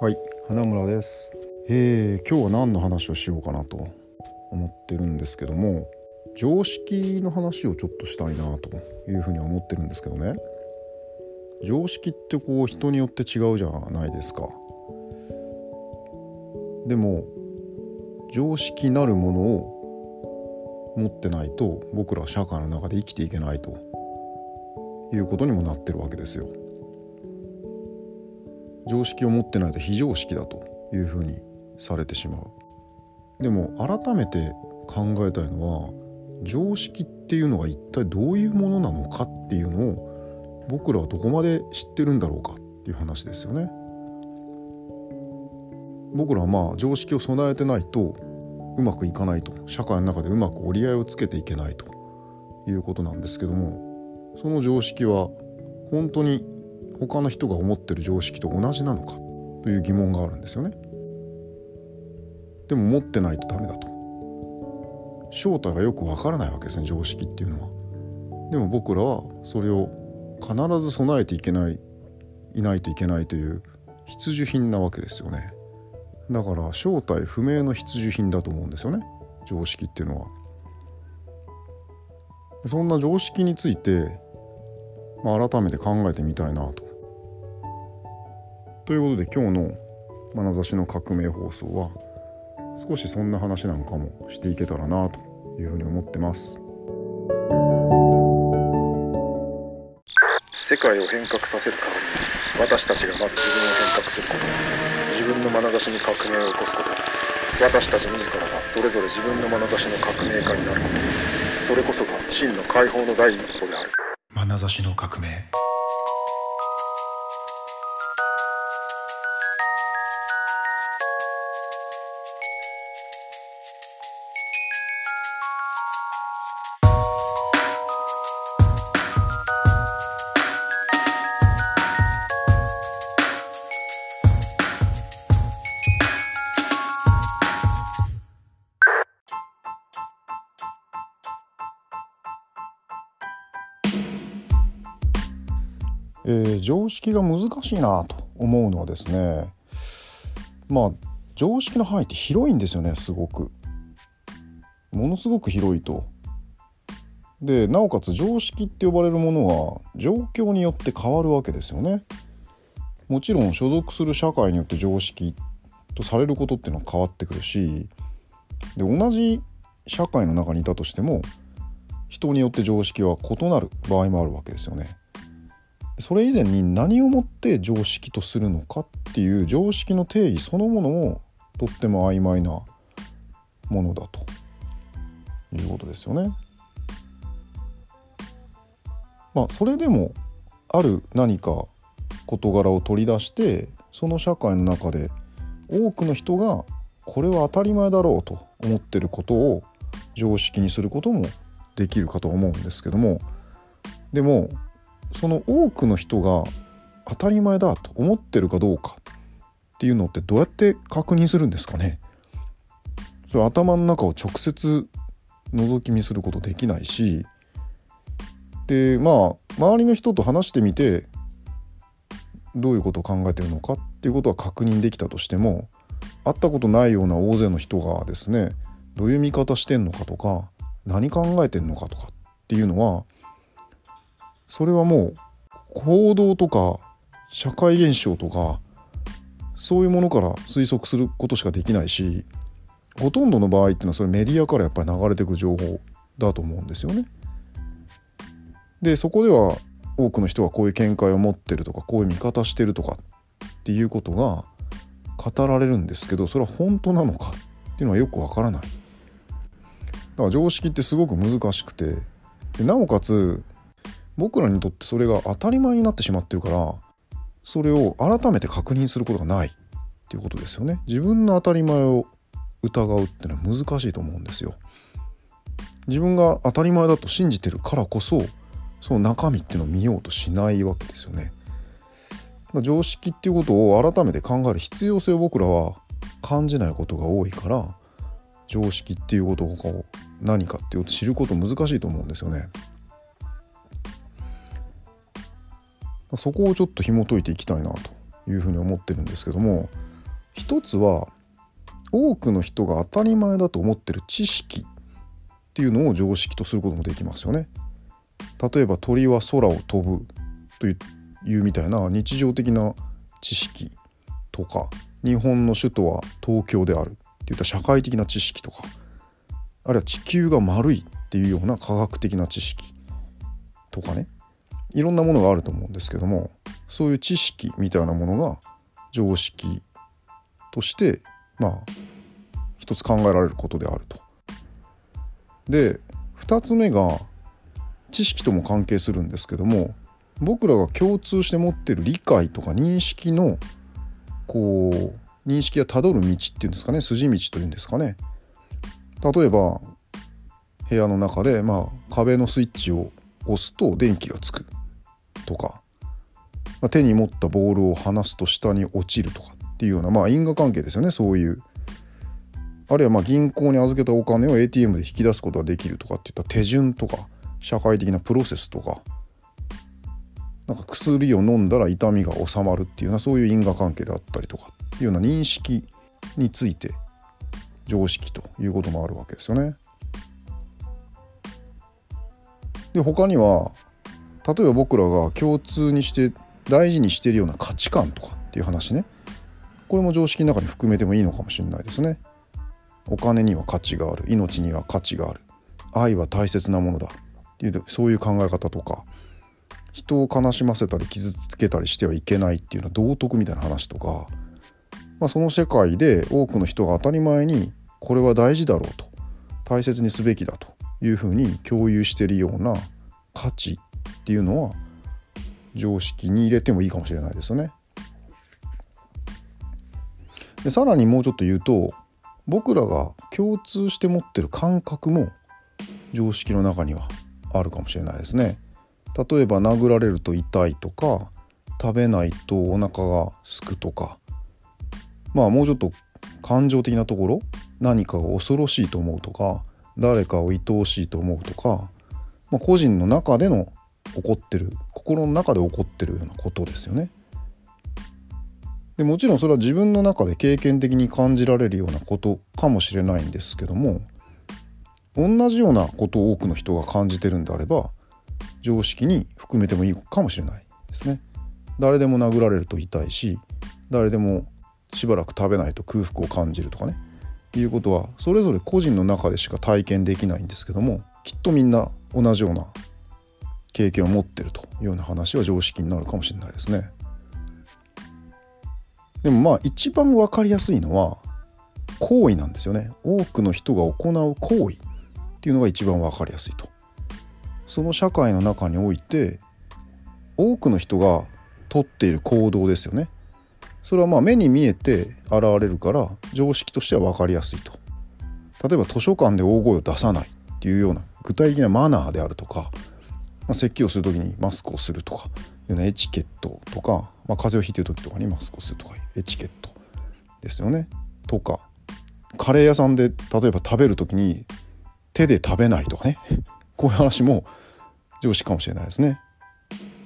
はい。花村です。えー、今日は何の話をしようかなと思ってるんですけども常識の話をちょっとしたいなというふうには思ってるんですけどね。常識ってこう人によって違うじゃないですか。でも常識なるものを持ってないと僕らは社会の中で生きていけないということにもなってるわけですよ。常識を持ってないと非常識だというふうにされてしまう。でも改めて考えたいのは常識っていうのが一体どういうものなのかっていうのを僕らはどこまで知ってるんだろうかっていう話ですよね。僕らはまあ常識を備えてないとうまくいかないと社会の中でうまく折り合いをつけていけないということなんですけどもその常識は本当に他の人が思ってる常識と同じなのか？という疑問があるんですよね。でも持ってないとダメだと。正体がよくわからないわけですね常識っていうのは。でも僕らはそれを必ず備えていけないいないといけないという必需品なわけですよね。だから正体不明の必需品だと思うんですよね常識っていうのは。そんな常識について、まあ、改めて考えてみたいなと。ということで今日の「眼差しの革命放送」は少しそんな話なんかもしていけたらなというふうに思ってます。世界を変革させる代わりに私たちがまず自分を変革すること。自分の眼差しに革命を起こすこと。私たち自らがそれぞれ自分の眼差しの革命家になること。それこそが真の解放の第一歩である。眼差しの革命えー、常識が難しいなと思うのはですねまあ常識の範囲って広いんですよねすごく。ものすごく広いと。でなおかつ常識って呼ばれるものは状況によって変わるわけですよね。もちろん所属する社会によって常識とされることっていうのは変わってくるしで同じ社会の中にいたとしても人によって常識は異なる場合もあるわけですよね。それ以前に何をもって常識とするのかっていう常識の定義そのものもとっても曖昧なものだということですよね。まあそれでもある何か事柄を取り出してその社会の中で多くの人がこれは当たり前だろうと思ってることを常識にすることもできるかと思うんですけどもでもその多くの人が当たり前だと思ってるかどうかっていうのってどうやって確認するんですかね？それ頭の中を直接覗き見することできないしでまあ周りの人と話してみてどういうことを考えてるのかっていうことは確認できたとしても会ったことないような大勢の人がですねどういう見方してんのかとか何考えてんのかとかっていうのはそれはもう行動とか社会現象とかそういうものから推測することしかできないしほとんどの場合っていうのはそれメディアからやっぱり流れてくる情報だと思うんですよね。でそこでは多くの人はこういう見解を持ってるとかこういう見方してるとかっていうことが語られるんですけどそれは本当なのかっていうのはよくわからない。だから常識ってすごく難しくてでなおかつ僕らにとってそれが当たり前になってしまってるからそれを改めて確認することがないっていうことですよね。自分の当たり前を疑うっていうのは難しいと思うんですよ。自分が当たり前だと信じてるからこそその中身っていうのを見ようとしないわけですよね。常識っていうことを改めて考える必要性を僕らは感じないことが多いから常識っていうことを何かっていうと知ること難しいと思うんですよね。そこをちょっと紐解いていきたいなというふうに思ってるんですけども一つは多くの人が当たり前だと思ってる知識っていうのを常識とすることもできますよね。例えば鳥は空を飛ぶというみたいな日常的な知識とか日本の首都は東京であるっていった社会的な知識とかあるいは地球が丸いっていうような科学的な知識とかねいろんなものがあると思うんですけどもそういう知識みたいなものが常識としてまあ一つ考えられることであると。で2つ目が知識とも関係するんですけども僕らが共通して持ってる理解とか認識のこう認識がたどる道っていうんですかね筋道というんですかね例えば部屋の中で、まあ、壁のスイッチを押すと電気がつくとか、まあ、手に持ったボールを離すと下に落ちるとかっていうような、まあ、因果関係ですよねそういうあるいはまあ銀行に預けたお金を ATM で引き出すことができるとかっていった手順とか社会的なプロセスとかなんか薬を飲んだら痛みが治まるっていうようなそういう因果関係であったりとかっていうような認識について常識ということもあるわけですよね。で他には例えば僕らが共通にして大事にしてるような価値観とかっていう話ね。これも常識の中に含めてもいいのかもしれないですね。お金には価値がある。命には価値がある。愛は大切なものだっていうそういう考え方とか人を悲しませたり傷つけたりしてはいけないっていうのは道徳みたいな話とか、まあ、その世界で多くの人が当たり前にこれは大事だろうと大切にすべきだというふうに共有しているような価値っていうのは常識に入れてもいいかもしれないですよね。でさらにもうちょっと言うと僕らが共通して持ってる感覚も常識の中にはあるかもしれないですね。例えば殴られると痛いとか食べないとお腹がすくとかまあもうちょっと感情的なところ何かを恐ろしいと思うとか誰かを愛おしいと思うとか、まあ、個人の中での起こってる心の中で起こってるようなことですよね。でもちろんそれは自分の中で経験的に感じられるようなことかもしれないんですけども同じようなことを多くの人が感じてるんであれば常識に含めてもいいかもしれないですね。誰でも殴られると痛いし誰でもしばらく食べないと空腹を感じるとかねいうことはそれぞれ個人の中でしか体験できないんですけどもきっとみんな同じような経験を持ってるというような話は常識になるかもしれないですね。でもまあ一番分かりやすいのは行為なんですよね。多くの人が行う行為っていうのが一番分かりやすいと。その社会の中において多くの人がとっている行動ですよねそれはまあ目に見えて現れるから常識としては分かりやすいと例えば図書館で大声を出さないっていうような具体的なマナーであるとか、まあ、咳をする時にマスクをするとかいうようなエチケットとか、まあ、風邪をひいてる時とかにマスクをするとかエチケットですよねとかカレー屋さんで例えば食べる時に手で食べないとかね こういう話も常識かもしれないですね。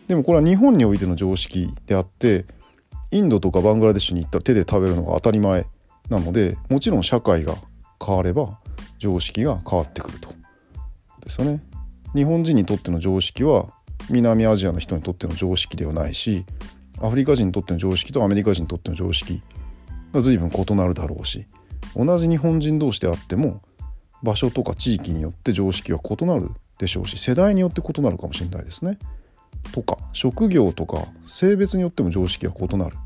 でもこれは日本においての常識であってインドとかバングラデシュに行ったら手で食べるのが当たり前なのでもちろん社会が変われば常識が変わってくるとですよね。日本人にとっての常識は南アジアの人にとっての常識ではないしアフリカ人にとっての常識とアメリカ人にとっての常識が随分異なるだろうし同じ日本人同士であっても場所とか地域によって常識は異なるでしょうし世代によって異なるかもしれないですね。とか職業とか性別によっても常識が異なる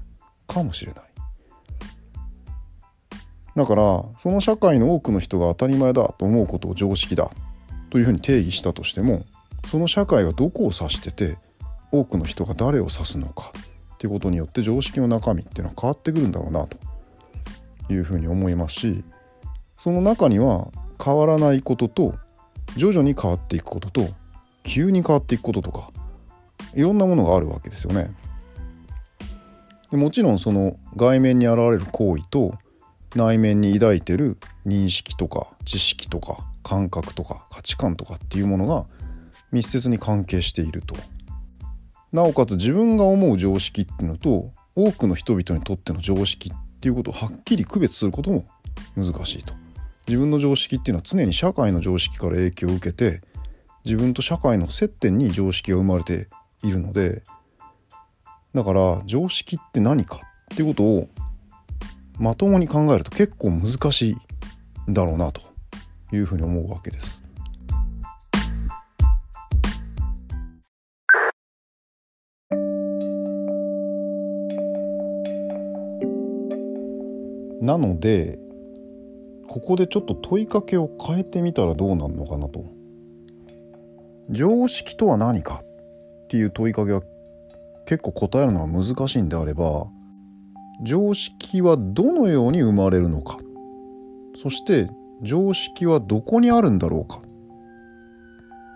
かもしれない。だからその社会の多くの人が当たり前だと思うことを常識だというふうに定義したとしてもその社会がどこを指してて多くの人が誰を指すのかっていうことによって常識の中身っていうのは変わってくるんだろうなというふうに思いますしその中には変わらないことと徐々に変わっていくことと急に変わっていくこととかいろんなものがあるわけですよね。もちろんその外面に現れる行為と内面に抱いてる認識とか知識とか感覚とか価値観とかっていうものが密接に関係していると。なおかつ自分が思う常識っていうのと多くの人々にとっての常識っていうことをはっきり区別することも難しいと自分の常識っていうのは常に社会の常識から影響を受けて自分と社会の接点に常識が生まれているのでだから常識って何かっていうことをまともに考えると結構難しいんだろうなというふうに思うわけです。なのでここでちょっと問いかけを変えてみたらどうなるのかなと。常識とは何かっていう問いかけは結構答えるのは難しいんであれば常識はどのように生まれるのかそして常識はどこにあるんだろうか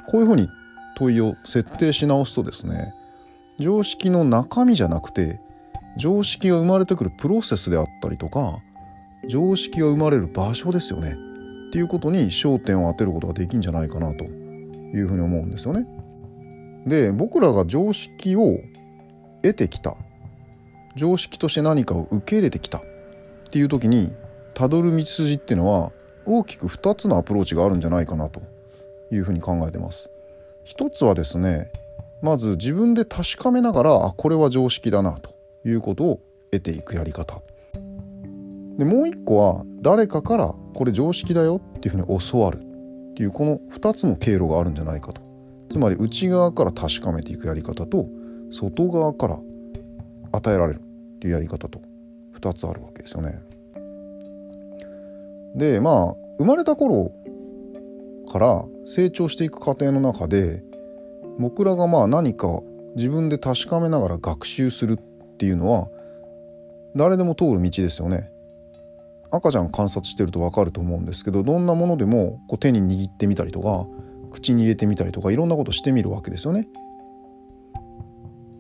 こういうふうに問いを設定し直すとですね常識の中身じゃなくて常識が生まれてくるプロセスであったりとか常識が生まれる場所ですよねっていうことに焦点を当てることができんじゃないかなというふうに思うんですよね。で僕らが常識を得てきた常識として何かを受け入れてきたっていう時にたどる道筋っていうのは大きく2つのアプローチがあるんじゃないかなというふうに考えてます。一つはですねまず自分で確かめながらあこれは常識だなということを得ていくやり方でもう一個は誰かからこれ常識だよっていうふうに教わるっていうこの2つの経路があるんじゃないかとつまり内側から確かめていくやり方と外側から与えられるっていうやり方と2つあるわけですよね。でまあ生まれた頃から成長していく過程の中で僕らがまあ何か自分で確かめながら学習するっていうのは誰でも通る道ですよね。赤ちゃん観察してると分かると思うんですけどどんなものでもこう手に握ってみたりとか口に入れてみたりとかいろんなことしてみるわけですよね。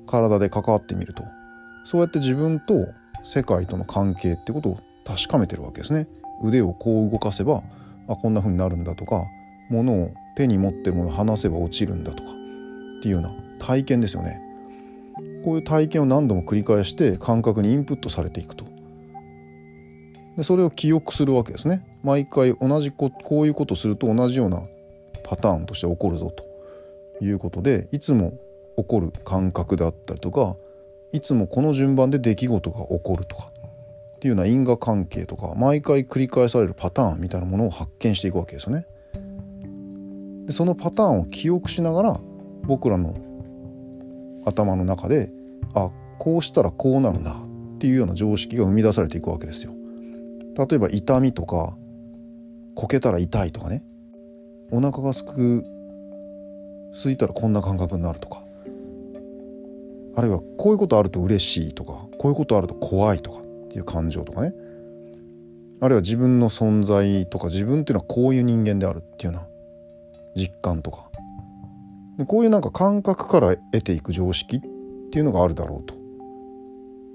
体で関わってみるとそうやって自分と世界との関係ってことを確かめてるわけですね。腕をこう動かせばあこんな風になるんだとか物を手に持ってるものを離せば落ちるんだとかっていうような体験ですよね。こういう体験を何度も繰り返して感覚にインプットされていくと。でそれを記憶するわけですね。毎回同じここういうことすると同じようなパターンとして起こるぞと。いうことでいつも起こる感覚であったりとかいつもこの順番で出来事が起こるとか。っていうような因果関係とか毎回繰り返されるパターンみたいなものを発見していくわけですよね。でそのパターンを記憶しながら僕らの頭の中であこうしたらこうなるなっていうような常識が生み出されていくわけですよ。例えば痛みとかこけたら痛いとかねお腹がすく空いたらこんな感覚になるとかあるいはこういうことあると嬉しいとかこういうことあると怖いとかっていう感情とかねあるいは自分の存在とか自分っていうのはこういう人間であるっていうような実感とかでこういうなんか感覚から得ていく常識っていうのがあるだろうと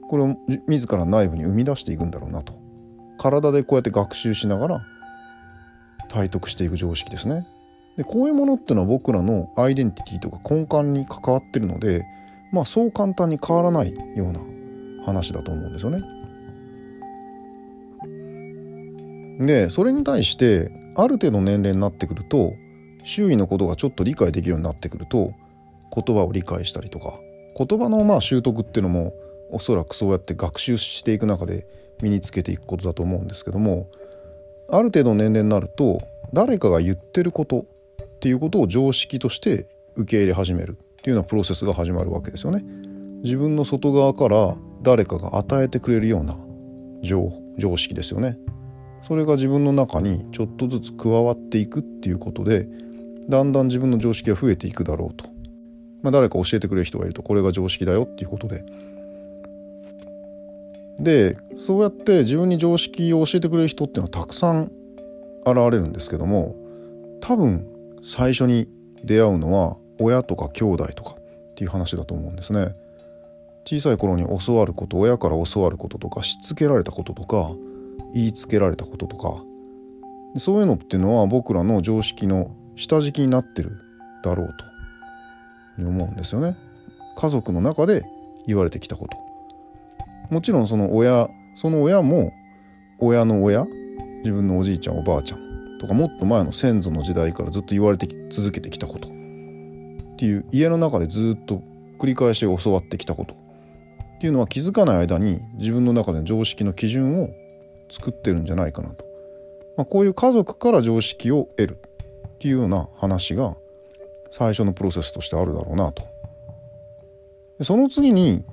これを自ら内部に生み出していくんだろうなと体でこうやって学習しながら体得していく常識ですね。でこういうものっていうのは僕らのアイデンティティとか根幹に関わってるのでまあそう簡単に変わらないような話だと思うんですよね。でそれに対してある程度年齢になってくると周囲のことがちょっと理解できるようになってくると言葉を理解したりとか言葉のまあ習得っていうのもおそらくそうやって学習していく中で身につけていくことだと思うんですけどもある程度年齢になると誰かが言ってることっていうことを常識として受け入れ始めるっていうようなプロセスが始まるわけですよね。自分の外側から誰かが与えてくれるような常常識ですよね。それが自分の中にちょっとずつ加わっていくっていうことでだんだん自分の常識が増えていくだろうと。まあ、誰か教えてくれる人がいるとこれが常識だよっていうことででそうやって自分に常識を教えてくれる人っていうのはたくさん現れるんですけども多分最初に出会うのは親とか兄弟とかっていう話だと思うんですね。小さい頃に教わること親から教わることとかしつけられたこととか言いつけられたこととか。そういうのっていうのは僕らの常識の下敷きになってるだろうと思うんですよね。家族の中で言われてきたこと。もちろんその親その親も親の親自分のおじいちゃんおばあちゃんとかもっと前の先祖の時代からずっと言われて続けてきたこと。っていう家の中でずっと繰り返し教わってきたこと。っていうのは気づかない間に自分の中での常識の基準を作ってるんじゃないかなと、まあ、こういう家族から常識を得るっていうような話が最初のプロセスとしてあるだろうなと。その次に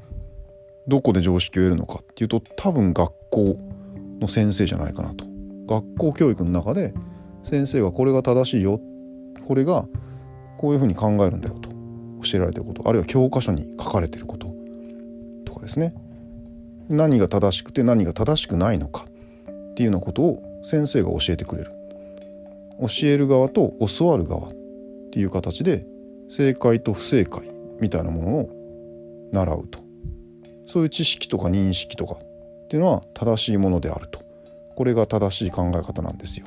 どこで常識を得るのかっていうと多分学校の先生じゃないかなと。学校教育の中で先生がこれが正しいよこれがこういうふうに考えるんだよと教えられてることあるいは教科書に書かれてることとかですね。何が正しくて何が正しくないのかっていうようなことを先生が教えてくれる教える側と教わる側っていう形で正解と不正解みたいなものを習うとそういう知識とか認識とかっていうのは正しいものであるとこれが正しい考え方なんですよ。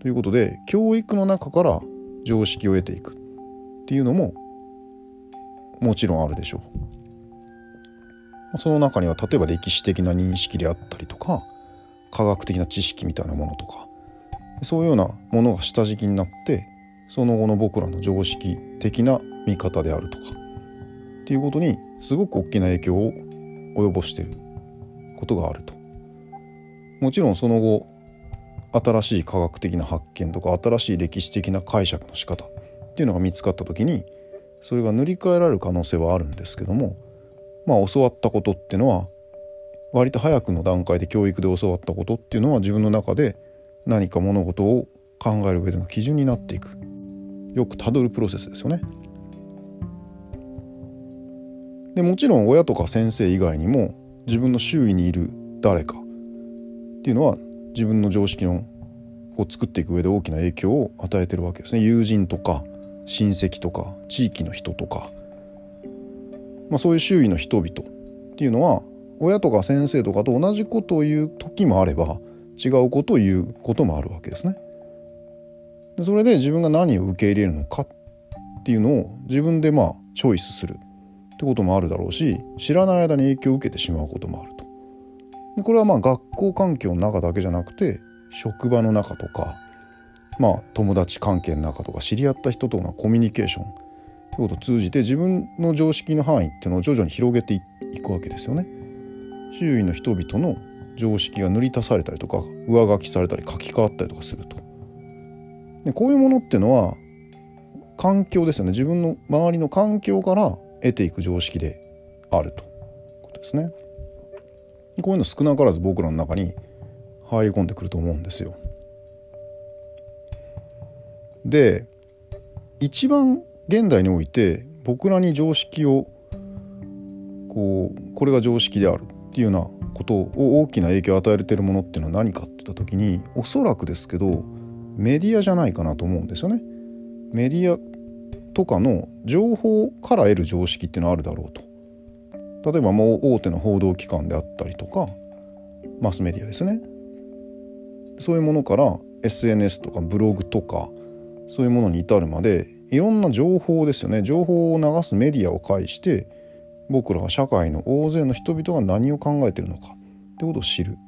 ということで教育の中から常識を得ていくっていうのももちろんあるでしょう。その中には例えば歴史的な認識であったりとか科学的な知識みたいなものとかそういうようなものが下敷きになってその後の僕らの常識的な見方であるとかっていうことにすごく大きな影響を及ぼしていることがあると。もちろんその後新しい科学的な発見とか新しい歴史的な解釈の仕方っていうのが見つかった時にそれが塗り替えられる可能性はあるんですけどもまあ教わったことっていうのは割と早くの段階で教育で教わったことっていうのは自分の中で何か物事を考える上での基準になっていく。よくたどるプロセスですよね。でもちろん親とか先生以外にも自分の周囲にいる誰かっていうのは自分の常識のを作っていく上で大きな影響を与えてるわけですね。友人とか親戚とか地域の人とか、まあ、そういう周囲の人々っていうのは親とか先生とかと同じことを言う時もあれば違うことを言うこともあるわけですね。でそれで自分が何を受け入れるのかっていうのを自分でまあチョイスするってこともあるだろうし知らない間に影響を受けてしまうこともあると。でこれはまあ学校環境の中だけじゃなくて職場の中とかまあ友達関係の中とか知り合った人とのコミュニケーションってことを通じて自分の常識の範囲っていうのを徐々に広げていくわけですよね。周囲の人々の常識が塗り足されたりとか上書きされたり書き換わったりとかすると。でこういうものっていうのは環境ですよね自分の周りの環境から得ていく常識であるということですね。こういうの少なからず僕らの中に入り込んでくると思うんですよ。で一番現代において僕らに常識をこうこれが常識であるっていうようなことを大きな影響を与えているものっていうのは何かって言った時におそらくですけどメディアじゃないかなと思うんですよね。メディアとかの情報から得る常識っていうのはあるだろうと。例えばもう大手の報道機関であったりとかマスメディアですねそういうものから SNS とかブログとかそういうものに至るまでいろんな情報ですよね情報を流すメディアを介して僕らが社会の大勢の人々が何を考えているのかってことを知る。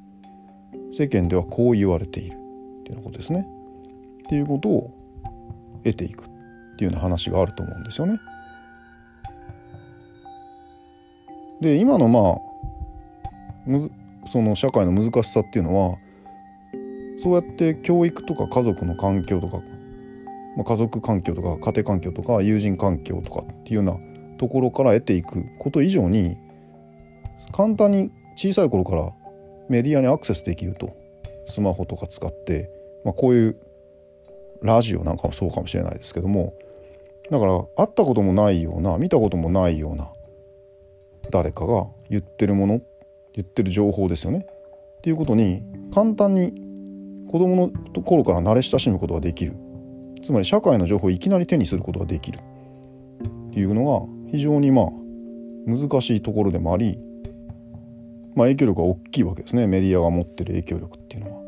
世間ではこう言われている。っていうことですね。っていうことを得ていくっていうような話があると思うんですよね。で今のまあむずその社会の難しさっていうのはそうやって教育とか家族の環境とか、まあ、家族環境とか家庭環境とか友人環境とかっていうようなところから得ていくこと以上に簡単に小さい頃からメディアにアクセスできるとスマホとか使って、まあ、こういうラジオなんかもそうかもしれないですけどもだから会ったこともないような見たこともないような誰かが言ってるもの言ってる情報ですよね。っていうことに簡単に子供の頃から慣れ親しむことができる。つまり社会の情報をいきなり手にすることができる。っていうのが非常にまあ難しいところでもあり、まあ、影響力が大きいわけですねメディアが持ってる影響力っていうのは。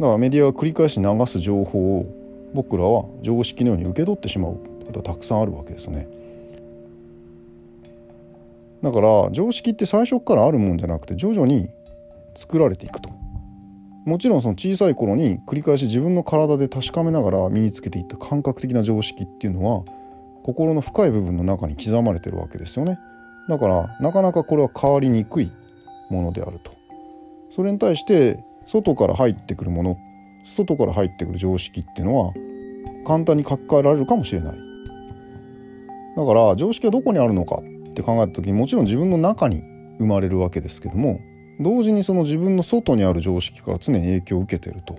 だからメディアが繰り返し流す情報を僕らは常識のように受け取ってしまうことはたくさんあるわけですね。だから常識って最初からあるもんじゃなくて徐々に作られていくともちろんその小さい頃に繰り返し自分の体で確かめながら身につけていった感覚的な常識っていうのは心の深い部分の中に刻まれてるわけですよね。だからなかなかこれは変わりにくいものであると。それに対して外から入ってくるもの外から入ってくる常識っていうのは簡単に書き換えられるかもしれない。だから常識はどこにあるのかって考えた時にもちろん自分の中に生まれるわけですけども同時にその自分の外にある常識から常に影響を受けてると。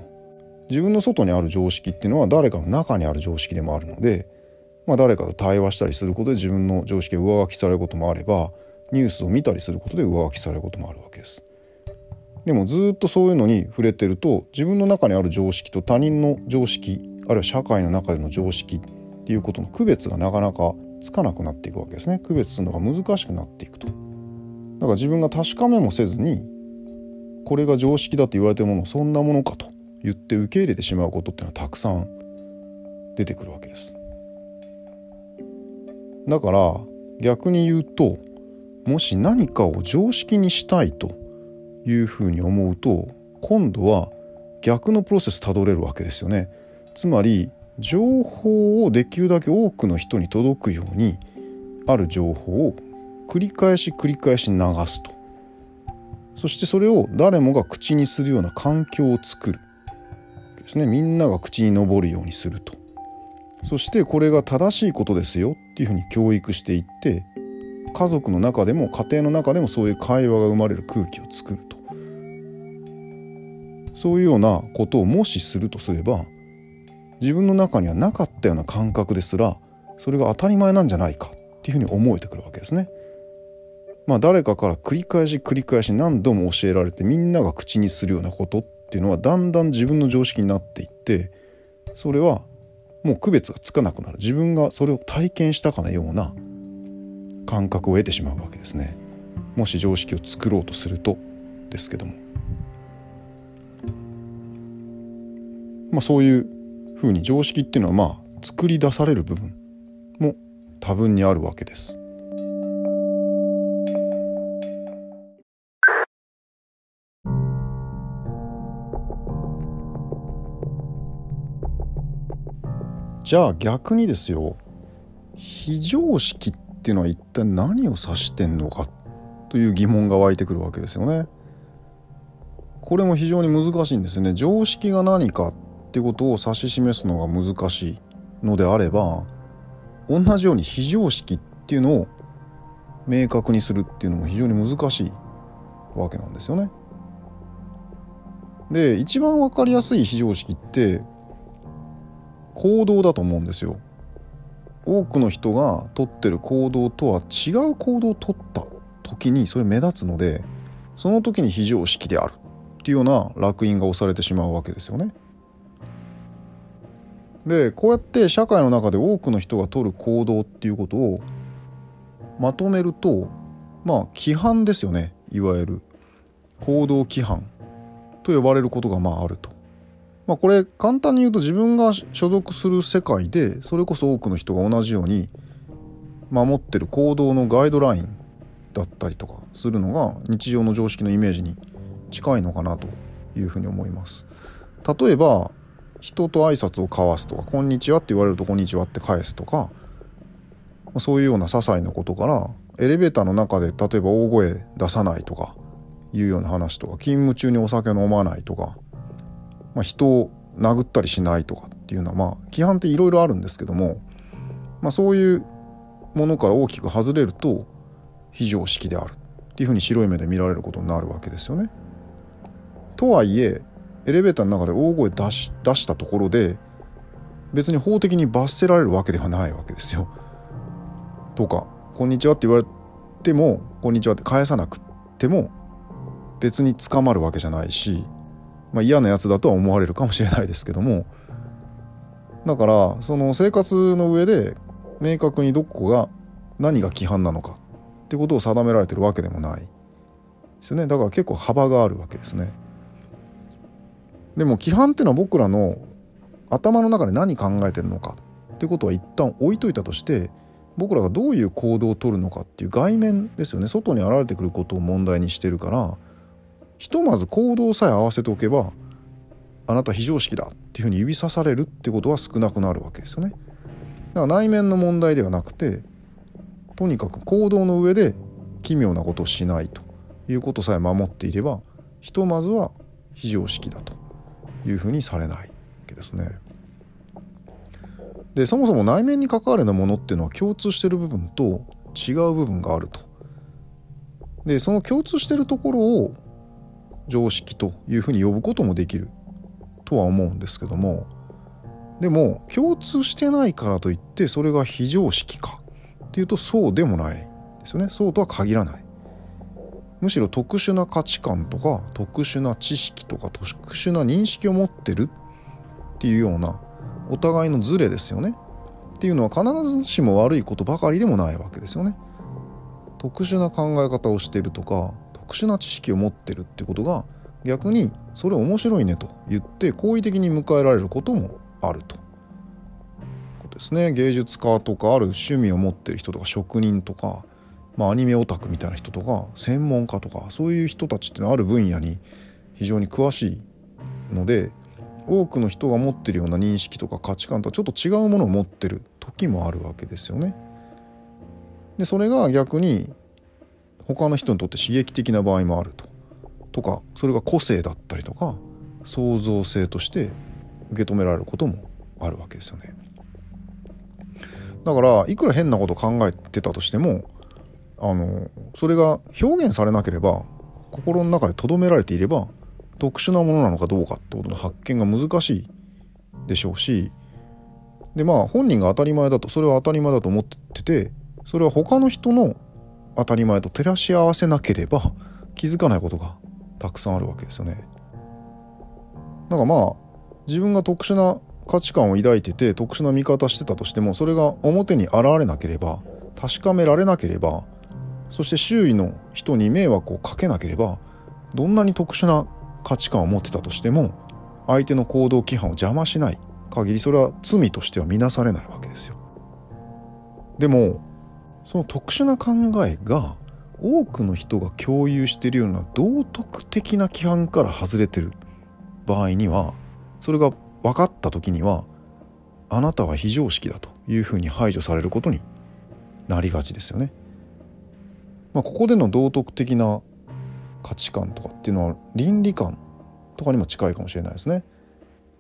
自分の外にある常識っていうのは誰かの中にある常識でもあるので、まあ、誰かと対話したりすることで自分の常識が上書きされることもあればニュースを見たりすることで上書きされることもあるわけです。でもずっとそういうのに触れてると自分の中にある常識と他人の常識あるいは社会の中での常識っていうことの区別がなかなかつかなくなっていくわけですね。区別するのが難しくなっていくと。だから自分が確かめもせずにこれが常識だと言われてるものそんなものかと言って受け入れてしまうことっていうのはたくさん出てくるわけですだから逆に言うともし何かを常識にしたいというふうに思うと今度は逆のプロセスたどれるわけですよね。つまり情報をできるだけ多くの人に届くようにある情報を繰り返し繰り返し流すとそしてそれを誰もが口にするような環境を作る。ですね。みんなが口に上るようにすると。そしてこれが正しいことですよっていうふうに教育していって家族の中でも家庭の中でもそういう会話が生まれる空気を作ると。そういうようなことをもしするとすれば自分の中にはなかったような感覚ですらそれが当たり前なんじゃないかっていうふうに思えてくるわけですね。まあ誰かから繰り返し繰り返し何度も教えられてみんなが口にするようなことっていうのはだんだん自分の常識になっていってそれはもう区別がつかなくなる。自分がそれを体験したかのような感覚を得てしまうわけですね。もし常識を作ろうとするとですけども。まあそういうふうに常識っていうのはまあ作り出される部分も多分にあるわけです。じゃあ逆にですよ非常識っていうのは一体何を指してんのかという疑問が湧いてくるわけですよね。これも非常に難しいんですね。常識が何かってことを指し示すのが難しいのであれば同じように非常識っていうのを明確にするっていうのも非常に難しいわけなんですよね。で一番分かりやすい非常識って行動だと思うんですよ。多くの人が取ってる行動とは違う行動を取った時にそれ目立つのでその時に非常識であるっていうような烙印が押されてしまうわけですよね。でこうやって社会の中で多くの人が取る行動っていうことをまとめるとまあ規範ですよねいわゆる行動規範と呼ばれることがまああると。まあ、これ簡単に言うと自分が所属する世界でそれこそ多くの人が同じように守ってる行動のガイドラインだったりとかするのが日常の常識のイメージに近いのかなというふうに思います。例えば人と挨拶を交わすとか「こんにちは」って言われると「こんにちは」って返すとかそういうような些細なことからエレベーターの中で例えば大声出さないとかいうような話とか勤務中にお酒飲まないとか、まあ、人を殴ったりしないとかっていうのはまあ規範っていろいろあるんですけども、まあ、そういうものから大きく外れると非常識であるっていうふうに白い目で見られることになるわけですよね。とはいえエレベーターの中で大声出し出したところで別に法的に罰せられるわけではないわけですよ。とか「こんにちは」って言われても「こんにちは」って返さなくても別に捕まるわけじゃないし、まあ、嫌なやつだとは思われるかもしれないですけども。だからその生活の上で明確にどこが何が規範なのかってことを定められてるわけでもないですよね。だから結構幅があるわけですね。でも規範っていうのは僕らの頭の中で何考えてるのかってことは一旦置いといたとして僕らがどういう行動をとるのかっていう外面ですよね。外に現れてくることを問題にしてるから。ひとまず行動さえ合わせておけばあなた非常識だっていうふうに指さされるってことは少なくなるわけですよね。だから内面の問題ではなくてとにかく行動の上で奇妙なことをしないということさえ守っていればひとまずは非常識だというふうにされないわけですね。でそもそも内面に関わるようなものっていうのは共通してる部分と違う部分があると。でその共通してるところを常識というふうに呼ぶこともできるとは思うんですけどもでも共通してないからといってそれが非常識かっていうとそうでもないですよね。そうとは限らない。むしろ特殊な価値観とか特殊な知識とか特殊な認識を持ってるっていうようなお互いのズレですよね。っていうのは必ずしも悪いことばかりでもないわけですよね。特殊な考え方をしているとか特殊な知識を持ってるってことが逆にそれ面白いねと言って好意的に迎えられることもあると。ことですね芸術家とかある趣味を持ってる人とか職人とか、まあ、アニメオタクみたいな人とか専門家とかそういう人たちってのはある分野に非常に詳しいので多くの人が持ってるような認識とか価値観とはちょっと違うものを持ってる時もあるわけですよね。でそれが逆に他の人にとって刺激的な場合もあると。とかそれが個性だったりとか創造性として受け止められることもあるわけですよね。だからいくら変なこと考えてたとしてもあのそれが表現されなければ心の中で留められていれば特殊なものなのかどうかってことの発見が難しいでしょうしでまあ本人が当たり前だとそれは当たり前だと思っててそれは他の人の当たり前と照らし合わせなければ気づかないことがたくさんあるわけですよね。だかまあ自分が特殊な価値観を抱いてて特殊な見方してたとしてもそれが表に現れなければ確かめられなければそして周囲の人に迷惑をかけなければどんなに特殊な価値観を持ってたとしても相手の行動規範を邪魔しない限りそれは罪としては見なされないわけですよ。でもその特殊な考えが多くの人が共有しているような道徳的な規範から外れてる場合にはそれが分かった時にはあなたは非常識だというふうに排除されることになりがちですよね。まあ、ここでの道徳的な価値観とかっていうのは倫理観とかにも近いかもしれないですね。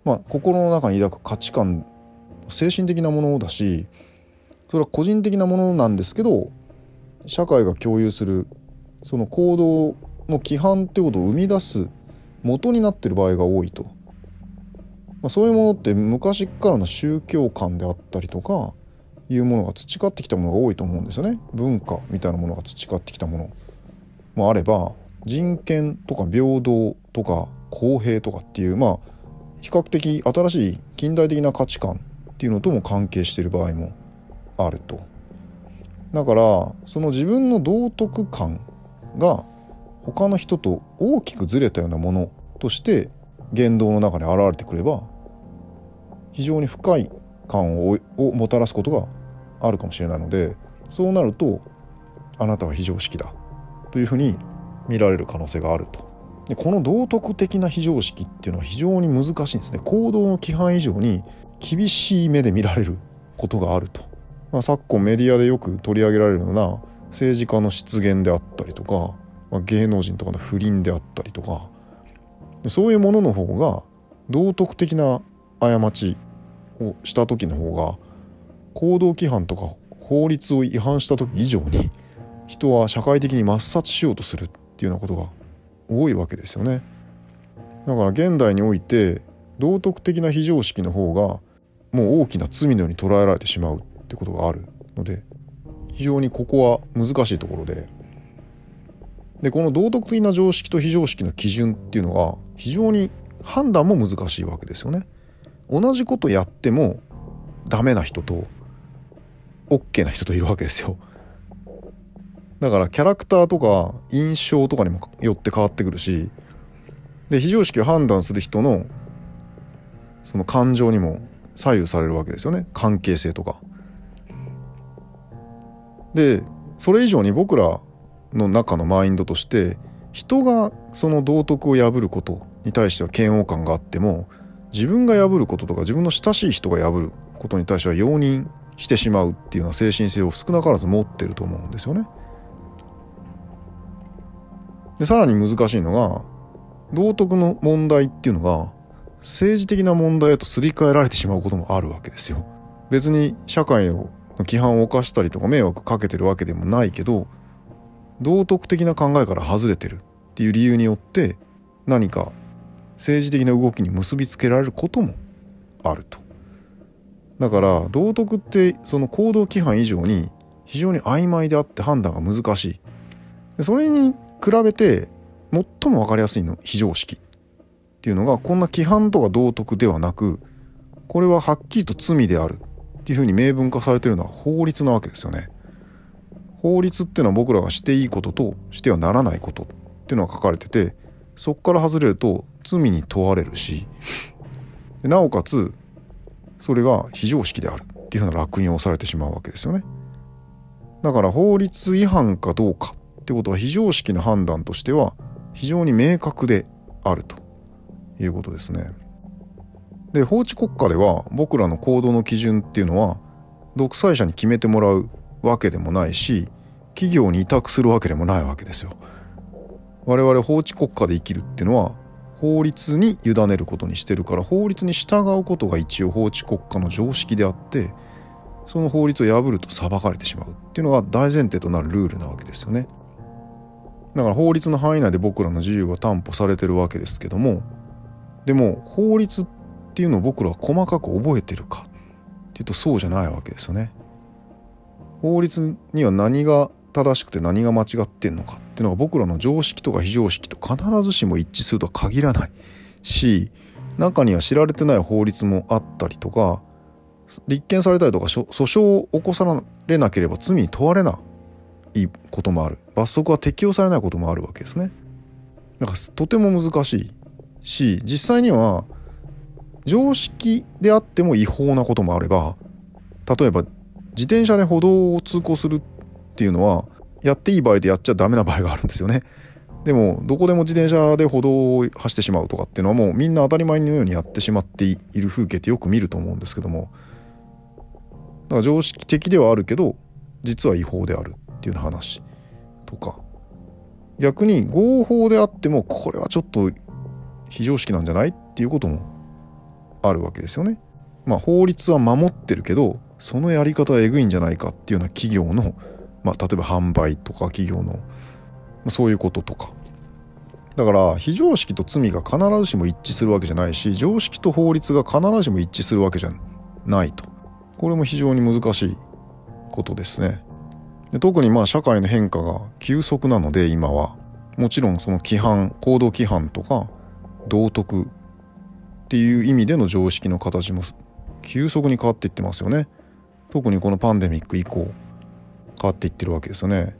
まあ、心の中に抱く価値観精神的なものだしそれは個人的なものなんですけど社会が共有するその行動の規範ってことを生み出す元になってる場合が多いと、まあ、そういうものって昔からの宗教観であったりとかいうものが培ってきたものが多いと思うんですよね。文化みたいなものが培ってきたもの。もあれば人権とか平等とか公平とかっていうまあ比較的新しい近代的な価値観っていうのとも関係してる場合もあると。だからその自分の道徳感が他の人と大きくずれたようなものとして言動の中に現れてくれば非常に深い感をもたらすことがあるかもしれないのでそうなるとあなたは非常識だというふうに見られる可能性があると。でこの道徳的な非常識っていうのは非常に難しいんですね行動の規範以上に厳しい目で見られることがあるとまあ、昨今メディアでよく取り上げられるような政治家の失言であったりとか、まあ、芸能人とかの不倫であったりとかそういうものの方が道徳的な過ちをした時の方が行動規範とか法律を違反した時以上に人は社会的に抹殺しようとするっていうようなことが多いわけですよね。だから現代において道徳的な非常識の方がもう大きな罪のように捉えられてしまうってことがあるので非常にここは難しいところででこの道徳的な常識と非常識の基準っていうのが非常に判断も難しいわけですよね。同じことやってもダメな人と OK な人といるわけですよ。だからキャラクターとか印象とかにもよって変わってくるしで非常識を判断する人のその感情にも左右されるわけですよね関係性とか。でそれ以上に僕らの中のマインドとして人がその道徳を破ることに対しては嫌悪感があっても自分が破ることとか自分の親しい人が破ることに対しては容認してしまうっていうような精神性を少なからず持ってると思うんですよね。でさらに難しいのが道徳の問題っていうのが政治的な問題へとすり替えられてしまうこともあるわけですよ。別に社会の規範を犯したりとか迷惑かけてるわけでもないけど道徳的な考えから外れてるっていう理由によって何か政治的な動きに結びつけられることもあると。だから道徳ってその行動規範以上に非常に曖昧であって判断が難しい。それに比べて最も分かりやすいの非常識っていうのがこんな規範とか道徳ではなくこれははっきりと罪であるっていうふうに明文化されてるのは法律なわけですよね。法律っていうのは僕らがしていいこととしてはならないことっていうのが書かれててそこから外れると罪に問われるしなおかつそれが非常識であるっていうふうな烙印を押されてしまうわけですよね。だから法律違反かどうかってことは非常識な判断としては非常に明確であるということですね。で法治国家では僕らの行動の基準っていうのは独裁者に決めてもらうわけでもないし企業に委託するわけでもないわけですよ。我々法治国家で生きるっていうのは法律に委ねることにしてるから法律に従うことが一応法治国家の常識であってその法律を破ると裁かれてしまうっていうのが大前提となるルールなわけですよね。だから法律の範囲内で僕らの自由は担保されてるわけですけどもでも法律ってっていうのを僕らは細かく覚えてるかっていうとそうじゃないわけですよね。法律には何が正しくて何が間違ってんのかっていうのが僕らの常識とか非常識と必ずしも一致するとは限らないし中には知られてない法律もあったりとか立件されたりとか訴訟を起こされなければ罪に問われないこともある罰則は適用されないこともあるわけですね。なんかとても難しいし実際には常識であっても違法なこともあれば例えば自転車で歩道を通行するっていうのはやっていい場合でやっちゃダメな場合があるんですよね。でもどこでも自転車で歩道を走ってしまうとかっていうのはもうみんな当たり前のようにやってしまっている風景ってよく見ると思うんですけどもだから常識的ではあるけど実は違法であるっていう話とか逆に合法であってもこれはちょっと非常識なんじゃないっていうこともあるわけですよね。まあ法律は守ってるけどそのやり方はえぐいんじゃないかっていうような企業のまあ、例えば販売とか企業のそういうこととか。だから非常識と罪が必ずしも一致するわけじゃないし常識と法律が必ずしも一致するわけじゃないと。これも非常に難しいことですね。で特にまあ社会の変化が急速なので今は。もちろんその規範行動規範とか道徳っていう意味での常識の形も急速に変わっていってますよね特にこのパンデミック以降変わっていってるわけですよね。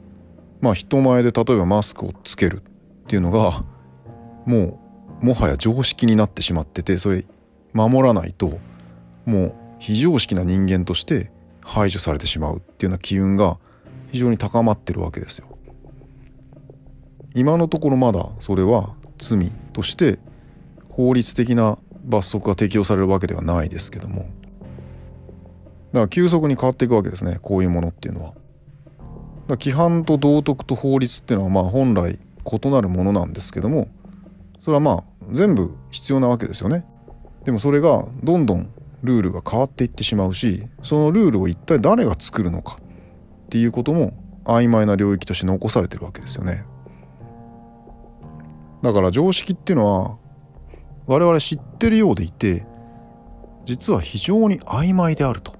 まあ人前で例えばマスクをつけるっていうのがもうもはや常識になってしまっててそれ守らないともう非常識な人間として排除されてしまうっていうような機運が非常に高まってるわけですよ。今のところまだそれは罪として法律的な罰則が適用されるわけではないですけどもだから急速に変わっていくわけですねこういうものっていうのは。だ規範と道徳と法律っていうのはまあ本来異なるものなんですけどもそれはまあ全部必要なわけですよね。でもそれがどんどんルールが変わっていってしまうしそのルールを一体誰が作るのかっていうことも曖昧な領域として残されてるわけですよね。だから常識っていうのは我々知ってるようでいて実は非常に曖昧であると。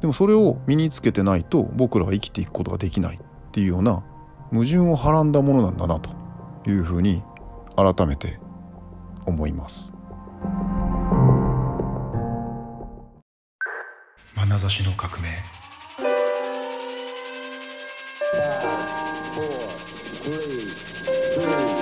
でもそれを身につけてないと僕らは生きていくことができないっていうような矛盾をはらんだものなんだなというふうに改めて思います。眼差しの革命。4 3 2